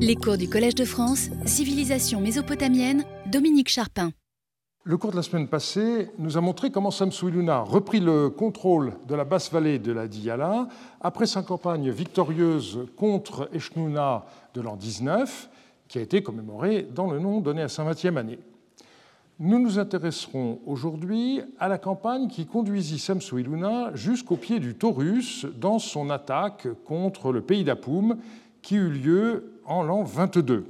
Les cours du Collège de France, Civilisation mésopotamienne, Dominique Charpin. Le cours de la semaine passée nous a montré comment Samsu-Iluna reprit le contrôle de la basse vallée de la Diyala après sa campagne victorieuse contre Eshnouna de l'an 19, qui a été commémorée dans le nom donné à sa 20e année. Nous nous intéresserons aujourd'hui à la campagne qui conduisit Samsu-Iluna jusqu'au pied du Taurus dans son attaque contre le pays d'Apoum qui eut lieu en l'an 22.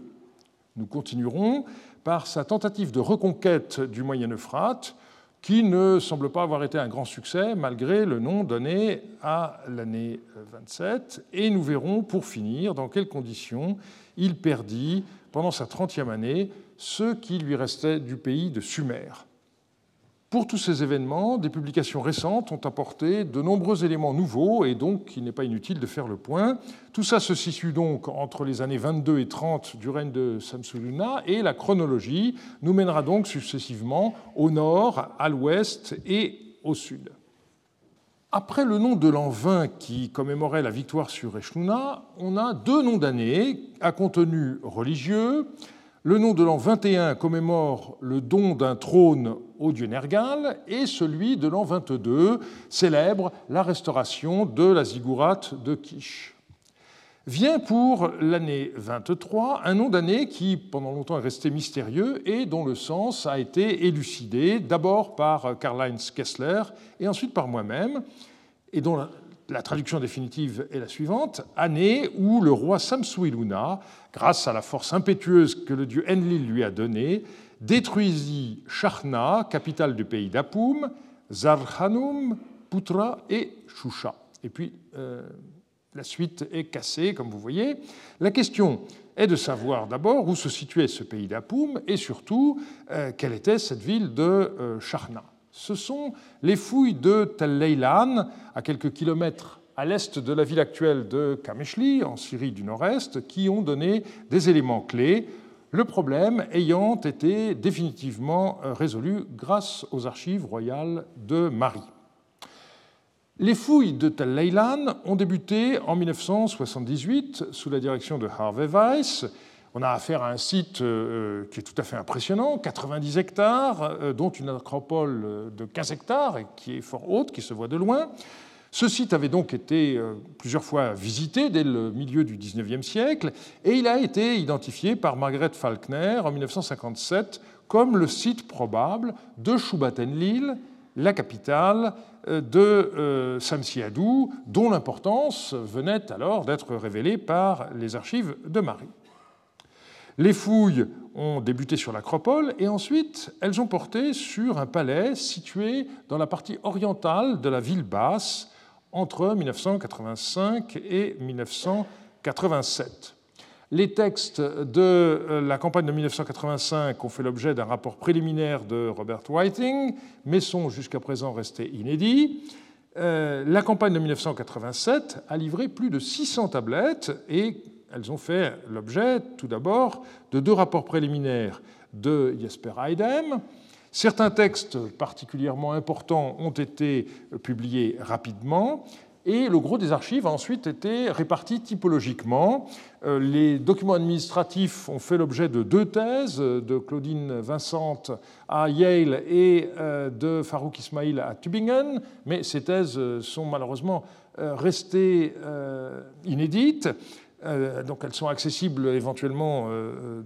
Nous continuerons par sa tentative de reconquête du Moyen-Euphrate, qui ne semble pas avoir été un grand succès malgré le nom donné à l'année 27, et nous verrons pour finir dans quelles conditions il perdit pendant sa 30e année ce qui lui restait du pays de Sumer. Pour tous ces événements, des publications récentes ont apporté de nombreux éléments nouveaux et donc il n'est pas inutile de faire le point. Tout ça se situe donc entre les années 22 et 30 du règne de Samsuluna et la chronologie nous mènera donc successivement au nord, à l'ouest et au sud. Après le nom de l'an 20 qui commémorait la victoire sur Eshnouna, on a deux noms d'années à contenu religieux le nom de l'an 21 commémore le don d'un trône au dieu Nergal et celui de l'an 22 célèbre la restauration de la ziggourate de Kish. Vient pour l'année 23 un nom d'année qui pendant longtemps est resté mystérieux et dont le sens a été élucidé d'abord par Karl-Heinz Kessler et ensuite par moi-même et dont la traduction définitive est la suivante année où le roi Samsuiluna, grâce à la force impétueuse que le dieu Enlil lui a donnée, détruisit Shachna, capitale du pays d'Apoum, Zarhanum, Putra et Shusha. Et puis, euh, la suite est cassée, comme vous voyez. La question est de savoir d'abord où se situait ce pays d'Apoum et surtout euh, quelle était cette ville de euh, Shachna ce sont les fouilles de Tel à quelques kilomètres à l'est de la ville actuelle de Kameshli, en Syrie du Nord-Est, qui ont donné des éléments clés, le problème ayant été définitivement euh, résolu grâce aux archives royales de Marie. Les fouilles de Tel ont débuté en 1978 sous la direction de Harvey Weiss, on a affaire à un site euh, qui est tout à fait impressionnant, 90 hectares, euh, dont une acropole de 15 hectares, et qui est fort haute, qui se voit de loin. Ce site avait donc été euh, plusieurs fois visité dès le milieu du XIXe siècle, et il a été identifié par Margaret Falkner en 1957 comme le site probable de Shubatenlil, la capitale de Samsiadou, dont l'importance venait alors d'être révélée par les archives de Marie. Les fouilles ont débuté sur l'acropole et ensuite elles ont porté sur un palais situé dans la partie orientale de la ville basse entre 1985 et 1987. Les textes de la campagne de 1985 ont fait l'objet d'un rapport préliminaire de Robert Whiting, mais sont jusqu'à présent restés inédits. Euh, la campagne de 1987 a livré plus de 600 tablettes et elles ont fait l'objet, tout d'abord, de deux rapports préliminaires de Jesper Heidem. Certains textes particulièrement importants ont été publiés rapidement et le gros des archives a ensuite été réparti typologiquement. Euh, les documents administratifs ont fait l'objet de deux thèses, de Claudine Vincent à Yale et euh, de Farouk Ismail à Tübingen, mais ces thèses sont malheureusement euh, restées inédites. Euh, donc elles sont accessibles éventuellement euh,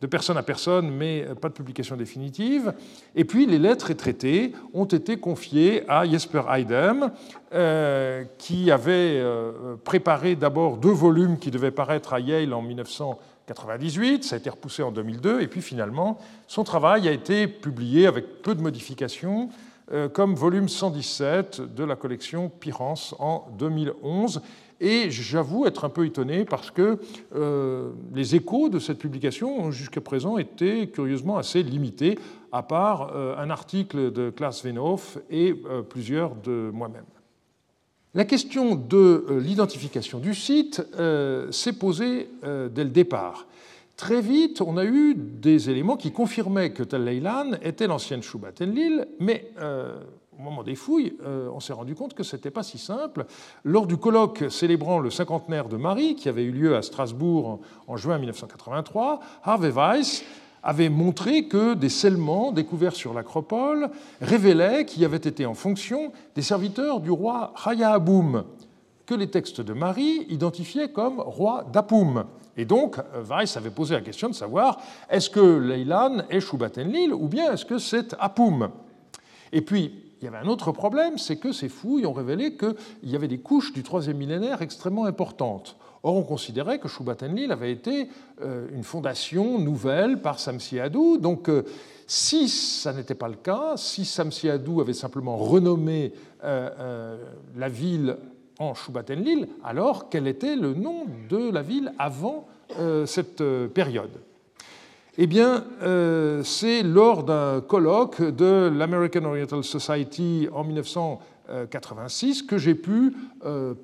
de personne à personne, mais pas de publication définitive. Et puis les lettres et traités ont été confiés à Jesper Heidem, euh, qui avait préparé d'abord deux volumes qui devaient paraître à Yale en 1998, ça a été repoussé en 2002, et puis finalement son travail a été publié avec peu de modifications comme volume 117 de la collection Pirance en 2011. Et j'avoue être un peu étonné parce que euh, les échos de cette publication ont jusqu'à présent été curieusement assez limités, à part euh, un article de Klaas Venhoff et euh, plusieurs de moi-même. La question de l'identification du site s'est posée dès le départ. Très vite, on a eu des éléments qui confirmaient que Tel Leilan était l'ancienne Shubat Enlil, mais au moment des fouilles, euh, on s'est rendu compte que ce n'était pas si simple. Lors du colloque célébrant le cinquantenaire de Marie, qui avait eu lieu à Strasbourg en, juin 1983, Harvey Weiss avait montré que des scellements découverts sur l'acropole révélaient qu'il y avait été en fonction des serviteurs du roi Hayahaboum, que les textes de Marie identifiaient comme roi d'Apoum. Et donc, Weiss avait posé la question de savoir est-ce que Leilan est Shubatenlil ou bien est-ce que c'est Apoum? Et puis, il y avait un autre problème, c'est que ces fouilles ont révélé qu'il y avait des couches du troisième millénaire extrêmement importantes. Or, on considérait que Shubatenlil avait été euh, une fondation nouvelle par Samsiadou. Donc, euh, si ça n'était pas le cas, si Samsiadou avait simplement renommé euh, la ville en Shubatenlil, alors quel était le nom de la ville avant cette période? Eh bien, euh, c'est lors d'un colloque de l'American Oriental Society en 1986 que j'ai pu euh,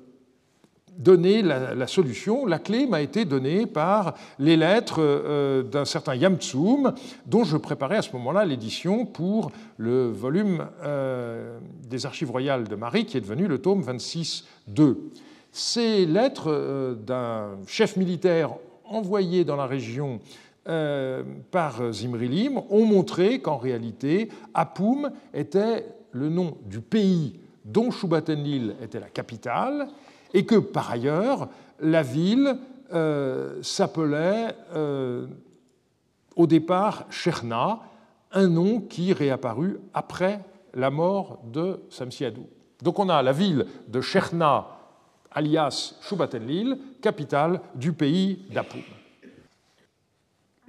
donner la, solution. La clé m'a été donnée par les lettres euh, d'un certain Yamtsum, dont je préparais à ce moment-là l'édition pour le volume des Archives royales de Marie, qui est devenu le tome 26-2. Ces lettres d'un chef militaire envoyé dans la région euh, par Zimrilim ont montré qu'en réalité, Apoum était le nom du pays dont Shubatenlil était la capitale, et que par ailleurs, la ville euh, s'appelait euh, au départ Cherna, un nom qui réapparut après la mort de Samsiadou. Donc on a la ville de Cherna, alias Shubatenlil, capitale du pays d'Apoum.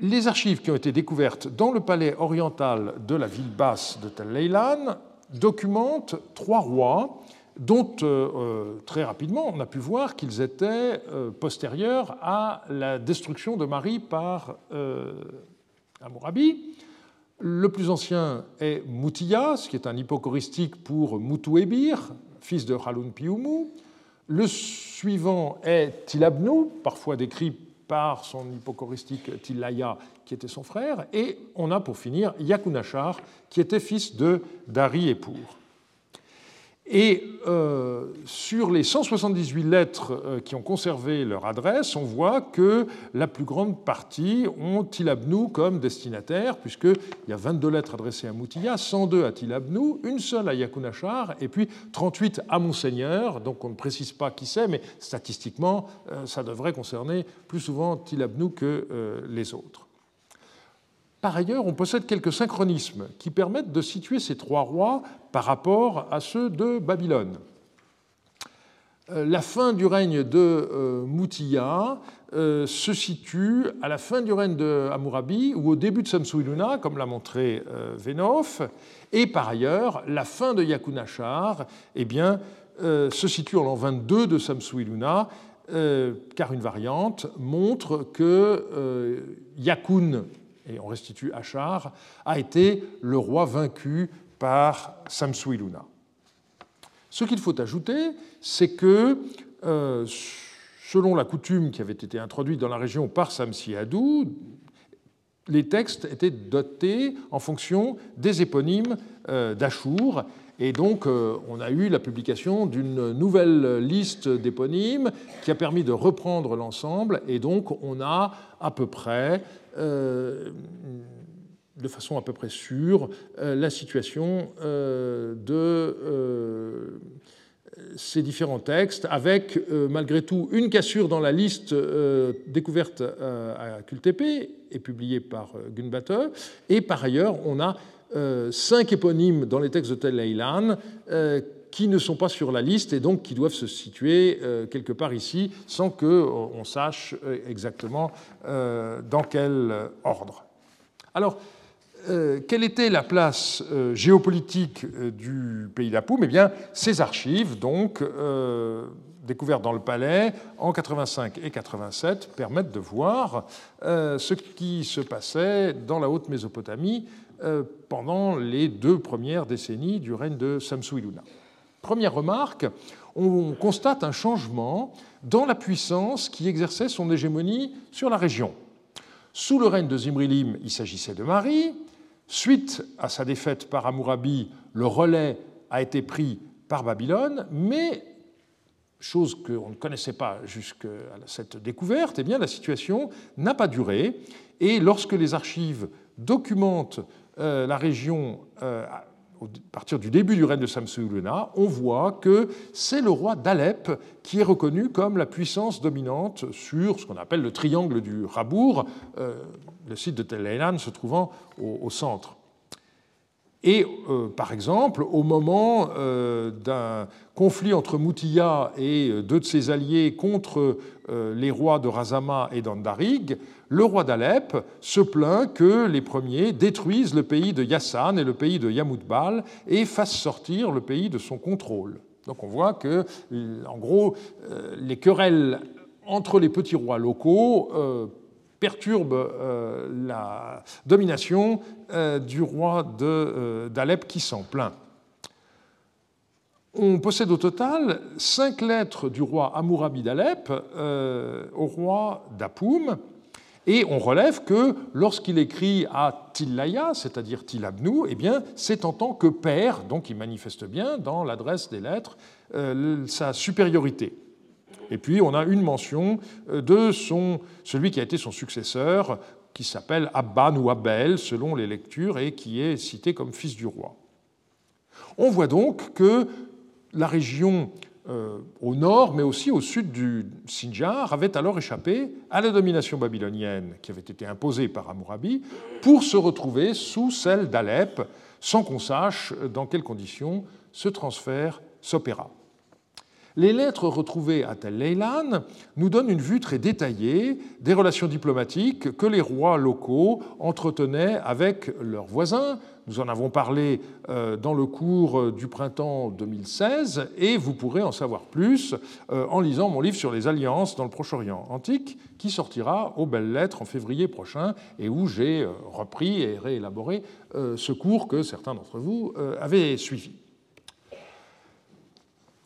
Les archives qui ont été découvertes dans le palais oriental de la ville basse de Tel Leilan documentent trois rois dont euh, euh, très rapidement on a pu voir qu'ils étaient euh, postérieurs à la destruction de Marie par Amourabi. Le plus ancien est ce qui est un hypocoristique pour Mutuebir, fils de Halun Piumu. Le suivant est Tilabnu, parfois décrit par son hypocoristique Tilaya, qui était son frère, et on a pour finir Yakunachar, qui était fils de Dari et Pour. Et euh, sur les 178 lettres euh, qui ont conservé leur adresse, on voit que la plus grande partie ont Tilabnou comme destinataire, puisqu'il y a 22 lettres adressées à Moutiya, 102 à Tilabnou, une seule à Yakunachar, et puis 38 à Monseigneur. Donc on ne précise pas qui c'est, mais statistiquement, euh, ça devrait concerner plus souvent Tilabnou que les autres. Par ailleurs, on possède quelques synchronismes qui permettent de situer ces trois rois par rapport à ceux de Babylone. Euh, la fin du règne de euh, Moutiya euh, se situe à la fin du règne de Hammurabi ou au début de Samsu-Iluna, comme l'a montré Venov, et par ailleurs, la fin de Yakunachar eh se situe en l'an 22 de Samsu-Iluna, car une variante montre que Yakun et on restitue Achar, a été le roi vaincu par Samsu-Iluna. Ce qu'il faut ajouter, c'est que, euh, selon la coutume qui avait été introduite dans la région par Samsi-Adou, les textes étaient dotés en fonction des éponymes euh, d'Achour. Et donc, euh, on a eu la publication d'une nouvelle liste d'éponymes qui a permis de reprendre l'ensemble. Et donc, on a à peu près euh, de façon à peu près sûre euh, la situation de ces différents textes, avec malgré tout une cassure dans la liste découverte à Kultepe et publiée par Gunbate, et par ailleurs on a cinq éponymes dans les textes de Tel Eilan qui ne sont pas sur la liste et donc qui doivent se situer euh, quelque part ici sans qu'on euh, sache euh, exactement dans quel ordre. Alors, quelle était la place géopolitique du pays d'Apoum? Eh bien, ces archives, donc, découvertes dans le palais en 85 et 87, permettent de voir ce qui se passait dans la haute Mésopotamie pendant les deux premières décennies du règne de Samsu-Iluna. Première remarque, on constate un changement dans la puissance qui exerçait son hégémonie sur la région. Sous le règne de Zimrilim, il s'agissait de Marie. Suite à sa défaite par Amourabi, le relais a été pris par Babylone, mais chose qu'on ne connaissait pas jusqu'à cette découverte, eh bien, la situation n'a pas duré. Et lorsque les archives documentent euh, la région euh, à partir du début du règne de Samsu-Iluna, on voit que c'est le roi d'Alep qui est reconnu comme la puissance dominante sur ce qu'on appelle le triangle du Rabour, euh, le site de Tel se trouvant au centre. Et euh, par exemple, au moment euh, d'un conflit entre Moutiya et euh, deux de ses alliés contre les rois de Razama et d'Andarig, le roi d'Alep se plaint que les premiers détruisent le pays de Yassan et le pays de Yamoutbal et fassent sortir le pays de son contrôle. Donc on voit que, en gros, les querelles entre les petits rois locaux perturbe euh, la domination euh, du roi euh, d'Alep qui s'en plaint. On possède au total cinq lettres du roi Amourabi d'Alep au roi d'Apoum, et on relève que lorsqu'il écrit à Tillaya, c'est-à-dire Tilabnou, eh c'est en tant que père, donc il manifeste bien dans l'adresse des lettres sa supériorité. Et puis on a une mention euh, de son, celui qui a été son successeur, qui s'appelle Abban ou Abel, selon les lectures, et qui est cité comme fils du roi. On voit donc que la région euh, au nord, mais aussi au sud du Sinjar, avait alors échappé à la domination babylonienne qui avait été imposée par Hammurabi, pour se retrouver sous celle d'Alep, sans qu'on sache dans quelles conditions ce transfert s'opéra. Les lettres retrouvées à Tel Leilan nous donnent une vue très détaillée des relations diplomatiques que les rois locaux entretenaient avec leurs voisins. Nous en avons parlé euh, dans le cours du printemps 2016 et vous pourrez en savoir plus euh, en lisant mon livre sur les alliances dans le Proche-Orient antique qui sortira aux belles lettres en février prochain et où j'ai euh, repris et réélaboré ce cours que certains d'entre vous avaient suivi.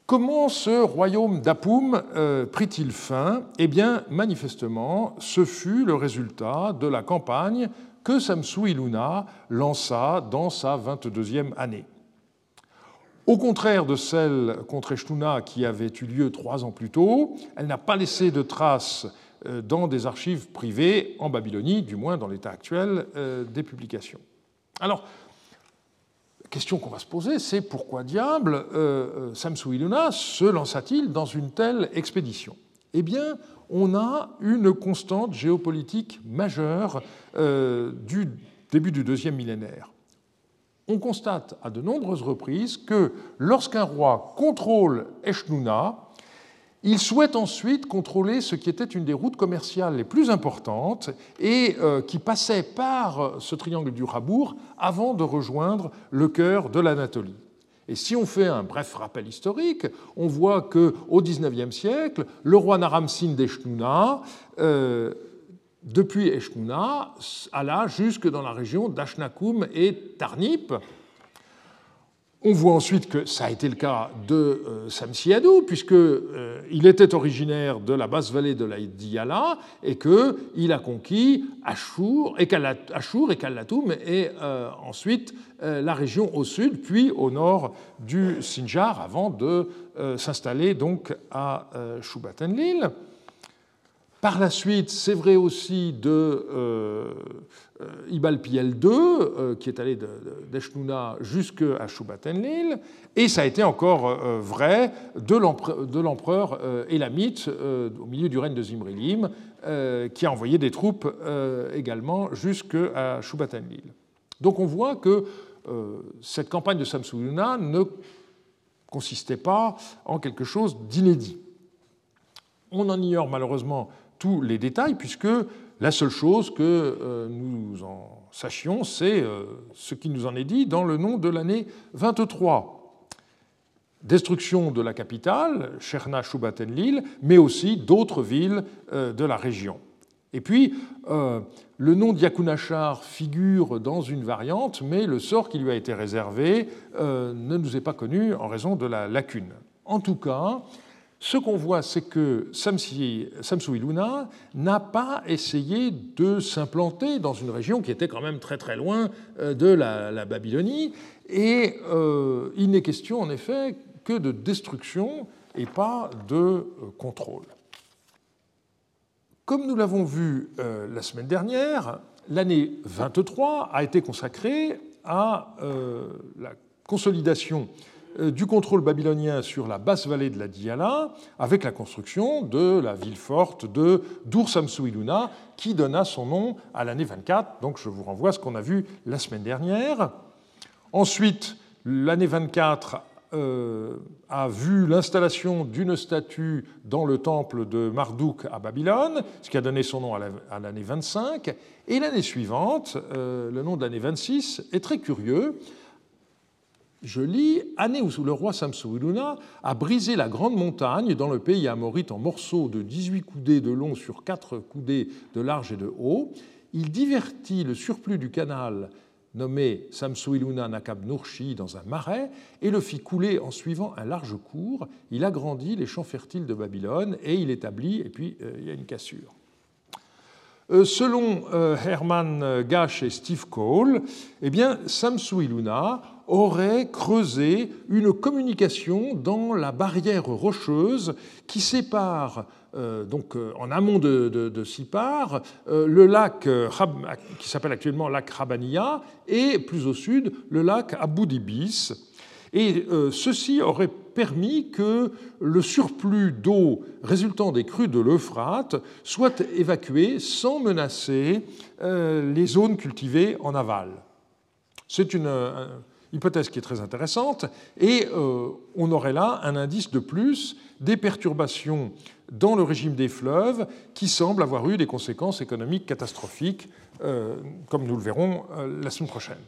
Comment ce royaume d'Apoum euh, prit-il fin? Eh bien, manifestement, ce fut le résultat de la campagne que Samsu Iluna lança dans sa 22e année. Au contraire de celle contre Eshtuna qui avait eu lieu trois ans plus tôt, elle n'a pas laissé de traces euh, dans des archives privées en Babylonie, du moins dans l'état actuel euh, des publications. Alors, question qu'on va se poser, c'est pourquoi diable euh, euh Samsu Iluna se lança-t-il dans une telle expédition? Eh bien, on a une constante géopolitique majeure euh, du début du deuxième millénaire. On constate à de nombreuses reprises que lorsqu'un roi contrôle Eshnuna, il souhaite ensuite contrôler ce qui était une des routes commerciales les plus importantes et euh, qui passait par euh, ce triangle du Rabour avant de rejoindre le cœur de l'Anatolie. Et si on fait un bref rappel historique, on voit qu'au XIXe siècle, le roi Naram-Sin d'Eshnouna, euh, depuis Eshnouna, alla jusque dans la région d'Ashnakoum et Tarnip, on voit ensuite que ça a été le cas de euh, Samsiadou, puisqu'il euh, était originaire de la basse vallée de la Diyala et qu'il a conquis Ashur et Kallatoum et euh, ensuite la région au sud, puis au nord du Sinjar, avant de s'installer donc à Shubatenlil. Par la suite, c'est vrai aussi de euh, Ibal II, euh, qui est allé d'Eshnouna jusqu'à Shubatenlil, et ça a été encore euh, vrai de l'empereur Elamite au milieu du règne de Zimrilim, qui a envoyé des troupes également jusqu'à Shubatenlil. Donc on voit que cette campagne de Samsuyuna ne consistait pas en quelque chose d'inédit. On en ignore malheureusement tous les détails, puisque la seule chose que euh, nous en sachions, c'est euh, ce qui nous en est dit dans le nom de l'année 23. Destruction de la capitale, Cherna Shubatenlil, mais aussi d'autres villes euh, de la région. Et puis, le nom d'Yakunachar figure dans une variante, mais le sort qui lui a été réservé ne nous est pas connu en raison de la lacune. En tout cas, ce qu'on voit, c'est que Samsuiluna n'a pas essayé de s'implanter dans une région qui était quand même très très loin euh, de la, Babylonie, et euh, il n'est question en effet que de destruction et pas de euh, contrôle. Comme nous l'avons vu la semaine dernière, l'année 23 a été consacrée à la consolidation du contrôle babylonien sur la basse vallée de la Diyala, avec la construction de la ville forte de Dur Samsuiluna, qui donna son nom à l'année 24. Donc je vous renvoie à ce qu'on a vu la semaine dernière. Ensuite, l'année 24 euh, a vu l'installation d'une statue dans le temple de Marduk à Babylone, ce qui a donné son nom à l'année 25. Et l'année suivante, euh, le nom de l'année 26 est très curieux je lis Année où le roi Samsuiluna a brisé la grande montagne dans le pays amorite en morceaux de 18 coudées de long sur 4 coudées de large et de haut. Il divertit le surplus du canal nommé Samsuiluna Nakab Nurshi dans un marais et le fit couler en suivant un large cours. Il agrandit les champs fertiles de Babylone et il établit, et puis euh, il y a une cassure. Euh, selon euh, Herman Gash et Steve Cole, eh bien, Samsuiluna aurait creusé une communication dans la barrière rocheuse qui sépare euh, donc en amont de, Sipar, le lac qui s'appelle actuellement lac Rabania et plus au sud le lac Abu Dibis. Et ceci aurait permis que le surplus d'eau résultant des crues de l'Euphrate soit évacué sans menacer euh, les zones cultivées en aval. C'est une euh, hypothèse qui est très intéressante et euh, on aurait là un indice de plus des perturbations dans le régime des fleuves qui semblent avoir eu des conséquences économiques catastrophiques, comme nous le verrons la semaine prochaine.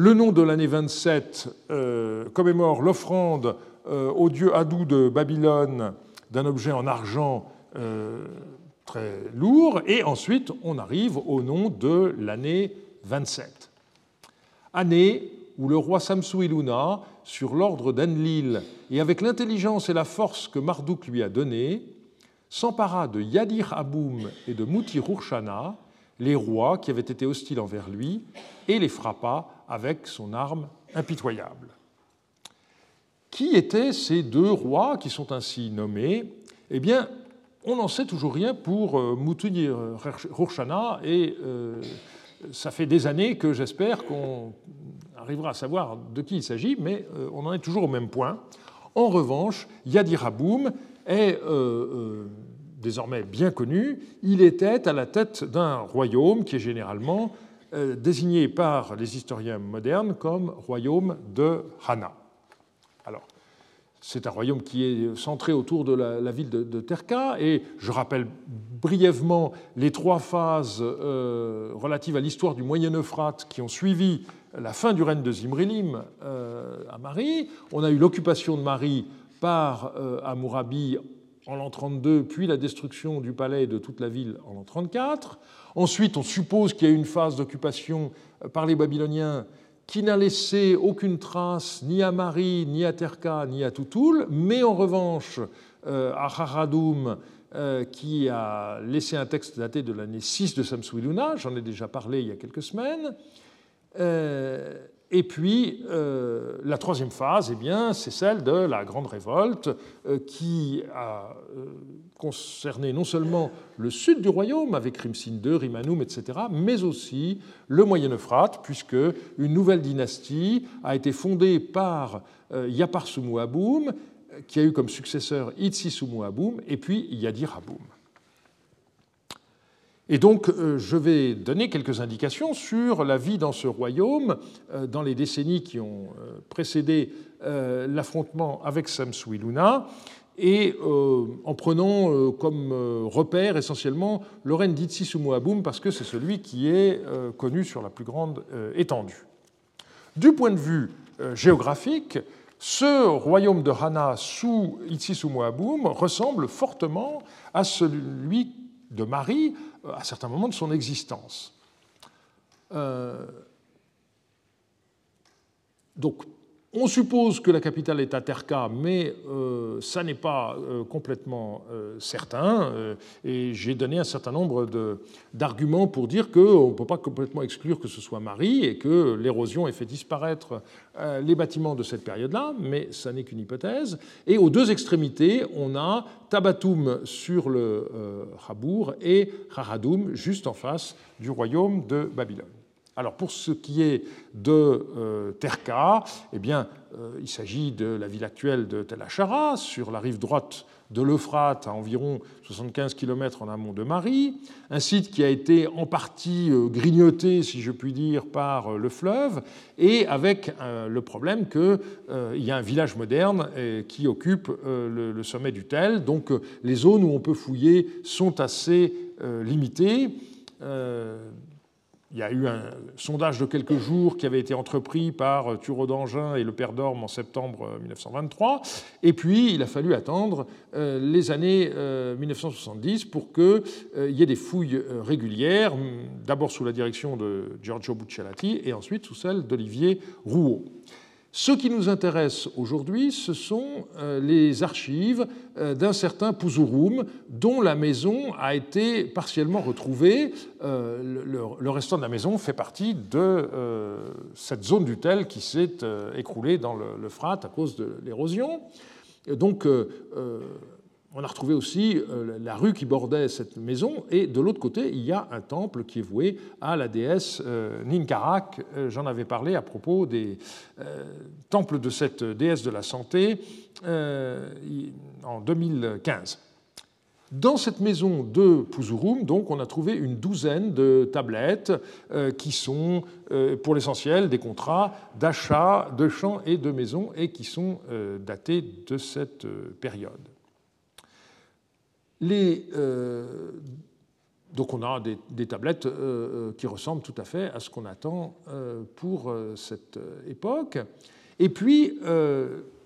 Le nom de l'année 27 euh, commémore l'offrande euh, au dieu Hadou de Babylone d'un objet en argent euh, très lourd, et ensuite on arrive au nom de l'année 27. Année où le roi Samsu-Iluna, sur l'ordre d'Enlil et avec l'intelligence et la force que Marduk lui a donnée, s'empara de Yadir Aboum et de Mouti Rurshana, les rois qui avaient été hostiles envers lui, et les frappa avec son arme impitoyable. Qui étaient ces deux rois qui sont ainsi nommés? Eh bien, on n'en sait toujours rien pour euh, Moutouni Rurshana et euh, ça fait des années que j'espère qu'on arrivera à savoir de qui il s'agit, mais euh, on en est toujours au même point. En revanche, Yadir Aboum est désormais bien connu. Il était à la tête d'un royaume qui est généralement euh, désigné par les historiens modernes comme royaume de Hana. C'est un royaume qui est centré autour de la, ville de, Terka, et je rappelle brièvement les trois phases euh, relatives à l'histoire du Moyen-Euphrate qui ont suivi la fin du règne de Zimrilim euh, à Marie. On a eu l'occupation de Marie par Amourabi en l'an 32, puis la destruction du palais et de toute la ville en l'an 34. Ensuite, on suppose qu'il y a eu une phase d'occupation euh, par les Babyloniens qui n'a laissé aucune trace ni à Marie, ni à Terka, ni à Toutoul, mais en revanche euh, à Haradoum, euh, qui a laissé un texte daté de l'année 6 de Samsuiluna, j'en ai déjà parlé il y a quelques semaines. Et puis, euh, la troisième phase, eh c'est celle de la Grande Révolte, euh, qui a euh, concerné non seulement le sud du royaume, avec Rimsin II, Rimanoum, etc., mais aussi le Moyen-Euphrate, puisque une nouvelle dynastie a été fondée par Yaparsumu Aboum, qui a eu comme successeur Itzisumu Aboum, et puis Yadir Aboum. Et donc, euh, je vais donner quelques indications sur la vie dans ce royaume euh, dans les décennies qui ont euh, précédé l'affrontement avec Samsuiluna, et en prenant comme repère essentiellement le règne d'Itsisumuabum, parce que c'est celui qui est connu sur la plus grande étendue. Du point de vue géographique, ce royaume de Hana sous Itsisumuabum ressemble fortement à celui de Marie à certains moments de son existence. Euh, donc, On suppose que la capitale est à Terka, mais euh, ça n'est pas euh, complètement euh, certain. et j'ai donné un certain nombre d'arguments pour dire qu'on ne peut pas complètement exclure que ce soit Marie et que l'érosion ait fait disparaître les bâtiments de cette période-là, mais ça n'est qu'une hypothèse. Et aux deux extrémités, on a Tabatoum sur le Habour et Haradoum juste en face du royaume de Babylone. Alors pour ce qui est de euh, Terka, eh bien, euh, il s'agit de la ville actuelle de Tel Achara, sur la rive droite de l'Euphrate, à environ 75 km en amont de Marie, un site qui a été en partie euh, grignoté, si je puis dire, par le fleuve, et avec le problème qu'il y a un village moderne qui occupe le, sommet du Tel, donc les zones où on peut fouiller sont assez limitées. Il y a eu un sondage de quelques jours qui avait été entrepris par Thureau d'Angin et le Père d'Orme en septembre 1923. Euh, et puis, il a fallu attendre euh, les années 1970 euh, pour qu'il y ait des fouilles régulières, d'abord sous la direction de Giorgio Buccellati et ensuite sous celle d'Olivier Rouault. Ce qui nous intéresse aujourd'hui, ce sont euh, les archives euh, d'un certain Puzurum, dont la maison a été partiellement retrouvée. Euh, le restant de la maison fait partie de cette zone du tel qui s'est écroulée dans le Frat à cause de l'érosion. Donc, on a retrouvé aussi euh, la rue qui bordait cette maison, et de l'autre côté, il y a un temple qui est voué à la déesse euh, Ninkarak. Euh, j'en avais parlé à propos des temples de cette déesse de la santé en 2015. Dans cette maison de Puzurum, donc, on a trouvé une douzaine de tablettes qui sont, pour l'essentiel, des contrats d'achat de champs et de maisons et qui sont datés de cette période. Euh, donc on a des, tablettes euh, euh, qui ressemblent tout à fait à ce qu'on attend pour cette époque. Et puis,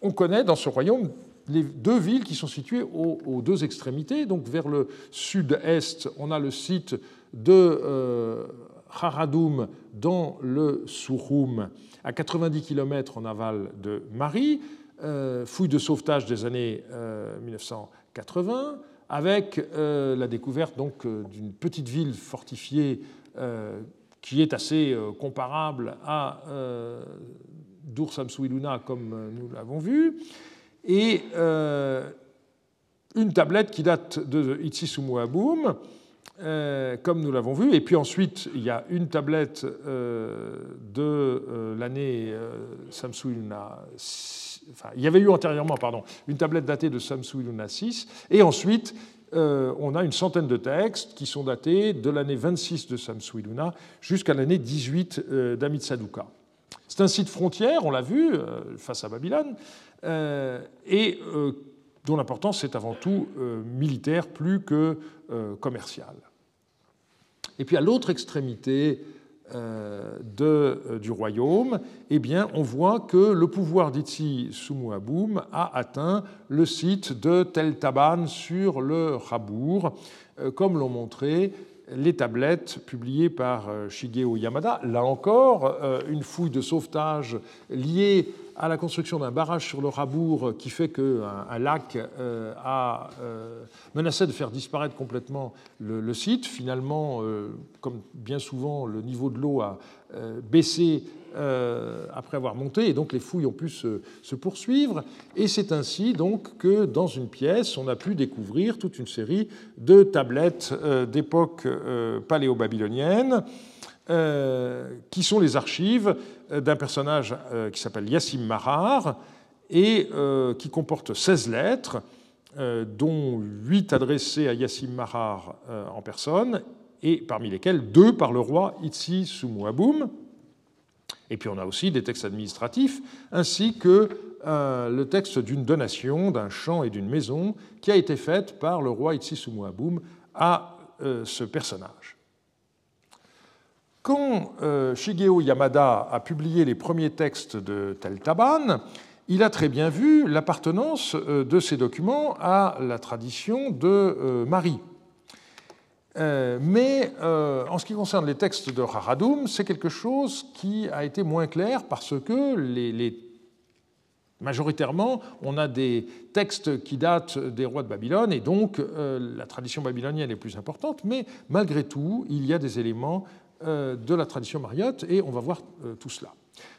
on connaît dans ce royaume les deux villes qui sont situées aux, deux extrémités. Donc vers le sud-est, on a le site de Haradoum dans le Souhoum, à 90 km en aval de Marie, fouille de sauvetage des années 1980 avec euh, la découverte donc euh, d'une petite ville fortifiée euh, qui est assez comparable à Dur Samsuiluna comme nous l'avons vu, et une tablette qui date de Itsisumuabum, comme nous l'avons vu, et puis ensuite il y a une tablette de l'année Samsuiluna il y avait eu antérieurement pardon, une tablette datée de Samsu Iluna 6, et ensuite euh, on a une centaine de textes qui sont datés de l'année 26 de Samsu Iluna jusqu'à l'année 18 euh, d'Amit Saduka. C'est un site frontière, on l'a vu, euh, face à Babylone, et dont l'importance est avant tout militaire plus que commerciale. Et puis à l'autre extrémité euh, de, euh, du royaume, eh bien, on voit que le pouvoir d'Itzi Sumuaboum a atteint le site de Tel Taban sur le Rabour, euh, comme l'ont montré les tablettes publiées par Shigeo Yamada. Là encore, une fouille de sauvetage liée à la construction d'un barrage sur le Rabour qui fait qu'un lac euh, a euh, menacé de faire disparaître complètement le, site. Finalement, euh, comme bien souvent, le niveau de l'eau a baissé après avoir monté, et donc les fouilles ont pu se, poursuivre. Et c'est ainsi donc que dans une pièce, on a pu découvrir toute une série de tablettes d'époque paléo-babylonienne. qui sont les archives d'un personnage euh, qui s'appelle Yassim Marar et euh, qui comporte 16 lettres, euh, dont 8 adressées à Yassim Marar en personne, et parmi lesquelles deux par le roi Itzi Sumuaboum. Et puis on a aussi des textes administratifs, ainsi que le texte d'une donation d'un champ et d'une maison qui a été faite par le roi Itzi Sumuaboum à ce personnage. Quand euh, Shigeo Yamada a publié les premiers textes de Tel Taban, il a très bien vu l'appartenance euh, de ces documents à la tradition de euh, Marie. Mais en ce qui concerne les textes de Haradoum, c'est quelque chose qui a été moins clair parce que Majoritairement, on a des textes qui datent des rois de Babylone, et donc la tradition babylonienne est plus importante, mais malgré tout, il y a des éléments de la tradition mariotte, et on va voir tout cela.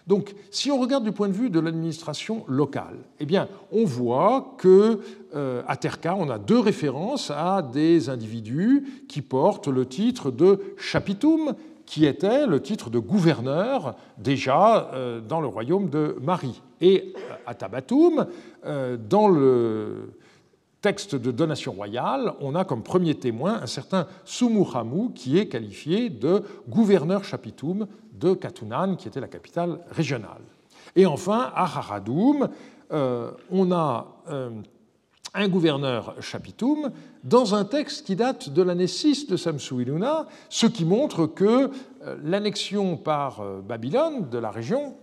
Donc, si on regarde du point de vue de l'administration locale, eh bien, on voit que euh, à Terka, on a deux références à des individus qui portent le titre de chapitum, qui était le titre de gouverneur déjà euh, dans le royaume de Marie. Et euh, à Tabatum, dans le texte de donation royale, on a comme premier témoin un certain Sumuhamu qui est qualifié de gouverneur chapitum de Katunan, qui était la capitale régionale. Et enfin, à Haradoum, euh, on a euh, un gouverneur chapitum dans un texte qui date de l'année 6 de Samsu-Iluna, ce qui montre que euh, l'annexion par Babylone de la région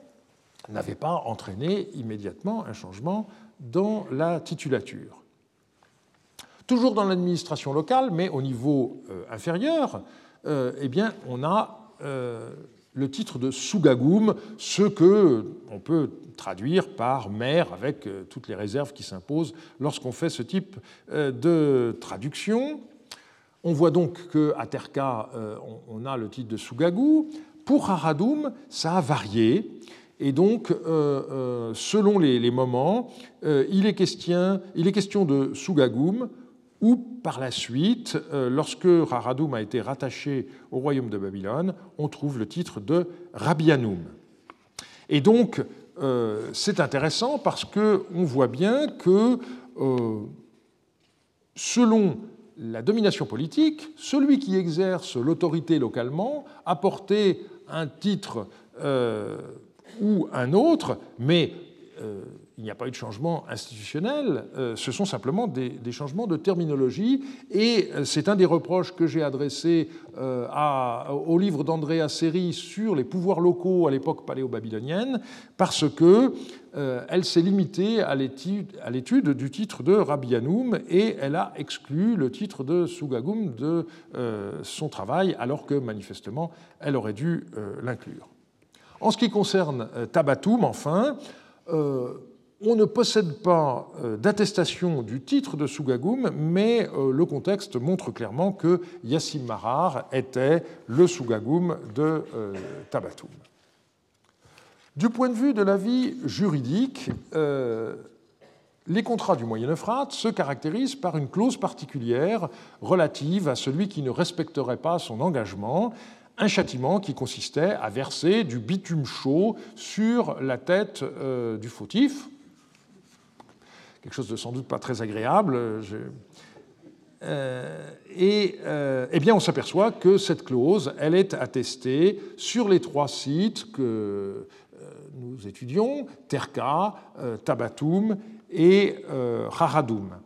n'avait pas entraîné immédiatement un changement dans la titulature. Toujours dans l'administration locale, mais au niveau inférieur, eh bien, on a le titre de Sugagum, ce que on peut traduire par mère avec euh, toutes les réserves qui s'imposent lorsqu'on fait ce type euh, de traduction. On voit donc qu'à Terka, euh, on a le titre de Sugagu. Pour Haradum, ça a varié. Et donc, selon les, moments, il, est question, de Sugagum, ou par la suite, euh, lorsque Raradoum a été rattaché au royaume de Babylone, on trouve le titre de Rabianum. Et donc, euh, c'est intéressant parce qu'on voit bien que, euh, selon la domination politique, celui qui exerce l'autorité localement a porté un titre ou un autre, mais il n'y a pas eu de changement institutionnel, euh, ce sont simplement des, changements de terminologie, et euh, c'est un des reproches que j'ai adressé euh, au livre d'Andrea Seri sur les pouvoirs locaux à l'époque paléo-babylonienne, parce que elle s'est limitée à l'étude du titre de Rabbi et elle a exclu le titre de Sugagum de son travail, alors que manifestement elle aurait dû l'inclure. En ce qui concerne Tabatum, enfin, on ne possède pas euh, d'attestation du titre de Sugagum, mais euh, le contexte montre clairement que Yassim Marar était le Sugagum de euh, Tabatum. Du point de vue de la vie juridique, les contrats du Moyen-Euphrate se caractérisent par une clause particulière relative à celui qui ne respecterait pas son engagement, un châtiment qui consistait à verser du bitume chaud sur la tête du fautif, quelque chose de sans doute pas très agréable. Euh, et euh, eh bien, on s'aperçoit que cette clause, elle est attestée sur les trois sites que euh, nous étudions, Terka, Tabatum et Haradoum.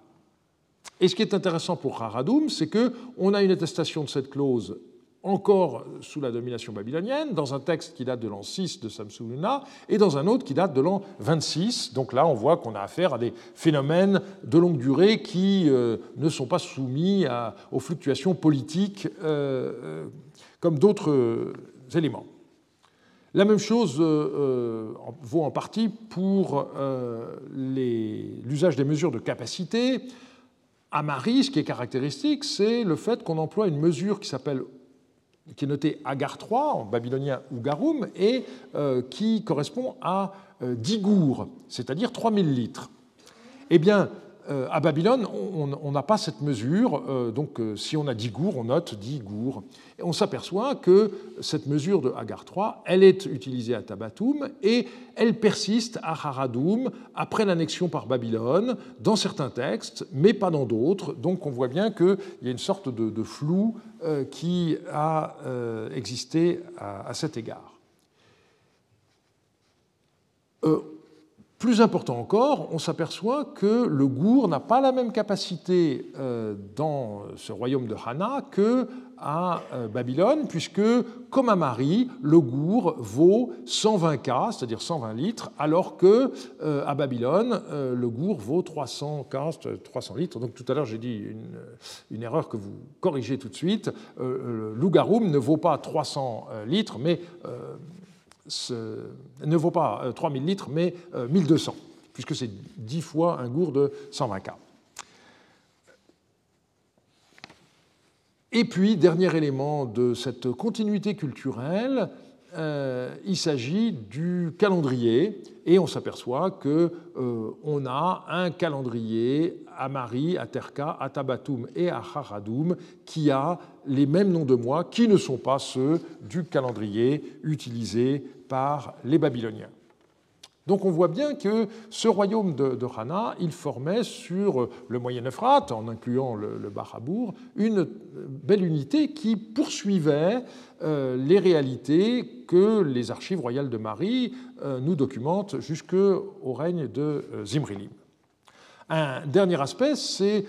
Et ce qui est intéressant pour Haradoum, c'est qu'on a une attestation de cette clause encore sous la domination babylonienne, dans un texte qui date de l'an 6 de Samsuluna et dans un autre qui date de l'an 26. Donc là, on voit qu'on a affaire à des phénomènes de longue durée qui euh, ne sont pas soumis aux fluctuations politiques euh, euh, comme d'autres éléments. La même chose vaut en partie pour l'usage des mesures de capacité. À Marie, ce qui est caractéristique, c'est le fait qu'on emploie une mesure qui s'appelle qui est noté Agar 3 en babylonien ou Garum et euh, qui correspond à 10 euh, gours, c'est-à-dire 3000 litres. Eh bien, à Babylone, on n'a pas cette mesure, euh, donc euh, si on a 10 gours, on note 10 gours. Et on s'aperçoit que cette mesure de Hagar 3, elle est utilisée à Tabatum et elle persiste à Haradoum après l'annexion par Babylone, dans certains textes, mais pas dans d'autres. Donc on voit bien qu'il y a une sorte de, flou qui a existé à cet égard. Plus important encore, on s'aperçoit que le gour n'a pas la même capacité euh, dans ce royaume de Hana que à euh, Babylone, puisque, comme à Marie, le gour vaut 120 K, c'est-à-dire 120 litres, alors que euh, à Babylone, le gour vaut 300 K, 300 litres. Donc tout à l'heure, j'ai dit une, erreur que vous corrigez tout de suite. L'Ougaroum ne vaut pas 300 litres, mais ne vaut pas 3000 euh, litres, mais 1200. Euh, puisque c'est 10 fois un gour de 120 K. Et puis, dernier élément de cette continuité culturelle, euh, il s'agit du calendrier, et on s'aperçoit qu'on euh, a un calendrier à Marie, à Terka, à Tabatum et à Haradoum qui a les mêmes noms de mois qui ne sont pas ceux du calendrier utilisé par les Babyloniens. Donc on voit bien que ce royaume de, Hana, il formait sur le moyen Euphrate, en incluant le, le Barabour, une belle unité qui poursuivait euh, les réalités que les archives royales de Marie euh, nous documentent jusqu'au règne de euh, Zimrilim. Un dernier aspect, c'est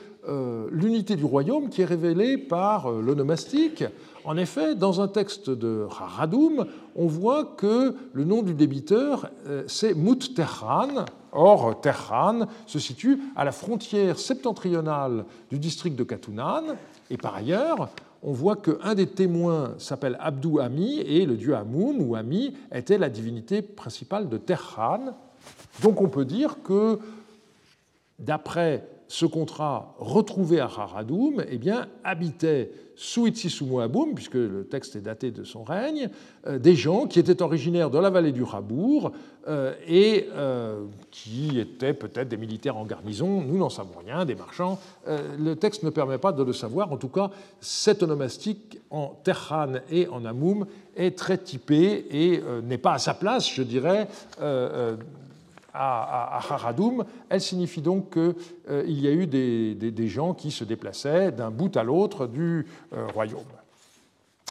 l'unité du royaume qui est révélée par l'onomastique en effet, dans un texte de Haradoum, on voit que le nom du débiteur, euh, c'est Mut Terran. Or, Terran se situe à la frontière septentrionale du district de Katunan. Et par ailleurs, on voit qu'un des témoins s'appelle Abdou Ami et le dieu Amoum ou Ami était la divinité principale de Terran. Donc on peut dire que, d'après ce contrat retrouvé à Haradoum, eh bien, habitait sous Itzisumu puisque le texte est daté de son règne, euh, des gens qui étaient originaires de la vallée du Rabour euh, et euh, qui étaient peut-être des militaires en garnison, nous n'en savons rien, des marchands. le texte ne permet pas de le savoir. En tout cas, cet onomastique en Terhan et en Amoum est très typé et n'est pas à sa place, je dirais à, Haradoum, elle signifie donc qu'il euh, y a eu des, gens qui se déplaçaient d'un bout à l'autre du euh, royaume.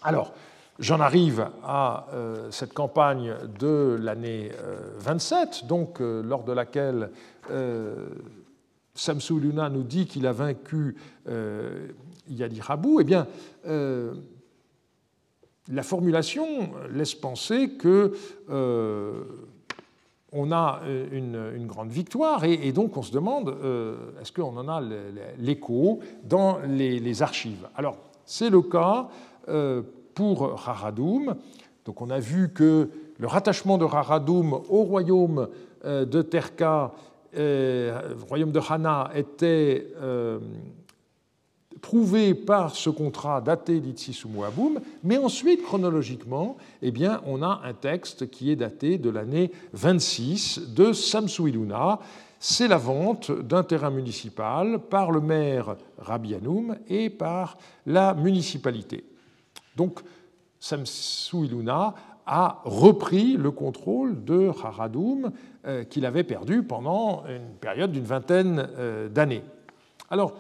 Alors, j'en arrive à euh, cette campagne de l'année 27, donc lors de laquelle Samsu Luna nous dit qu'il a vaincu Yadir Habou. Eh bien, la formulation laisse penser que on a euh, une, grande victoire et, donc on se demande euh, est-ce qu'on en a l'écho dans les, archives? Alors c'est le cas euh, pour Raradoum. Donc on a vu que le rattachement de Raradoum au royaume de Terka, royaume de Hana, était prouvé par ce contrat daté d'Itsisumuabum, mais ensuite, chronologiquement, eh bien, on a un texte qui est daté de l'année 26 de Samsuiluna. C'est la vente d'un terrain municipal par le maire Rabianoum et par la municipalité. Donc, Samsuiluna a repris le contrôle de Haradoum euh, qu'il avait perdu pendant une période d'une vingtaine euh, d'années. Alors,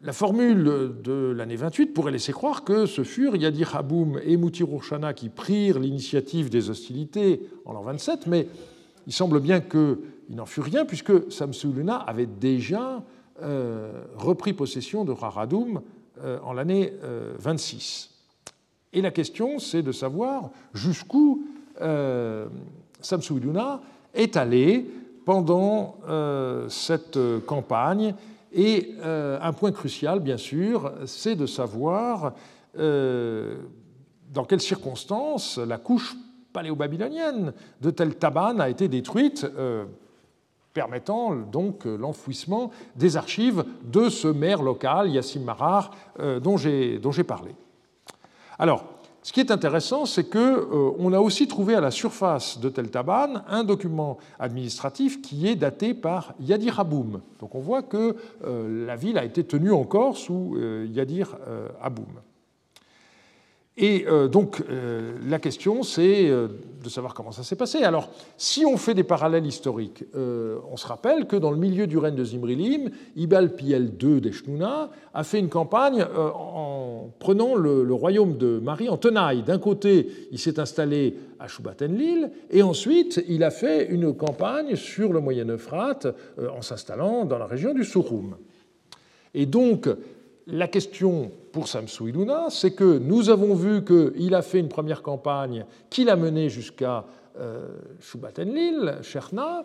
la formule de l'année 28 pourrait laisser croire que ce furent Yadir Haboum et Moutir qui prirent l'initiative des hostilités en l'an 27, mais il semble bien qu'il n'en fut rien, puisque Samsuluna avait déjà euh, repris possession de Raradoum euh, en l'année 26. Euh, et la question, c'est de savoir jusqu'où Samsuluna est allé pendant cette campagne et euh, un point crucial, bien sûr, c'est de savoir euh, dans quelles circonstances la couche paléo-babylonienne de Tel Taban a été détruite, euh, permettant donc l'enfouissement des archives de ce maire local, Yassim Marar, dont j'ai parlé. Alors, ce qui est intéressant, c'est qu'on euh, a aussi trouvé à la surface de Tel Taban un document administratif qui est daté par Yadir Aboum. Donc on voit que euh, la ville a été tenue encore sous euh, Yadir Aboum. Et euh, donc euh, la question, c'est euh, de savoir comment ça s'est passé. Alors, si on fait des parallèles historiques, on se rappelle que dans le milieu du règne de Zimrilim, Ibal Piel II d'Eshnouna a fait une campagne en prenant le, royaume de Marie en tenaille. D'un côté, il s'est installé à Shubatenlil, et ensuite, il a fait une campagne sur le Moyen Euphrate en s'installant dans la région du Souroum. Et donc, la question pour Samsou Iluna, c'est que nous avons vu qu'il a fait une première campagne qui l'a mené jusqu'à euh, Cherna,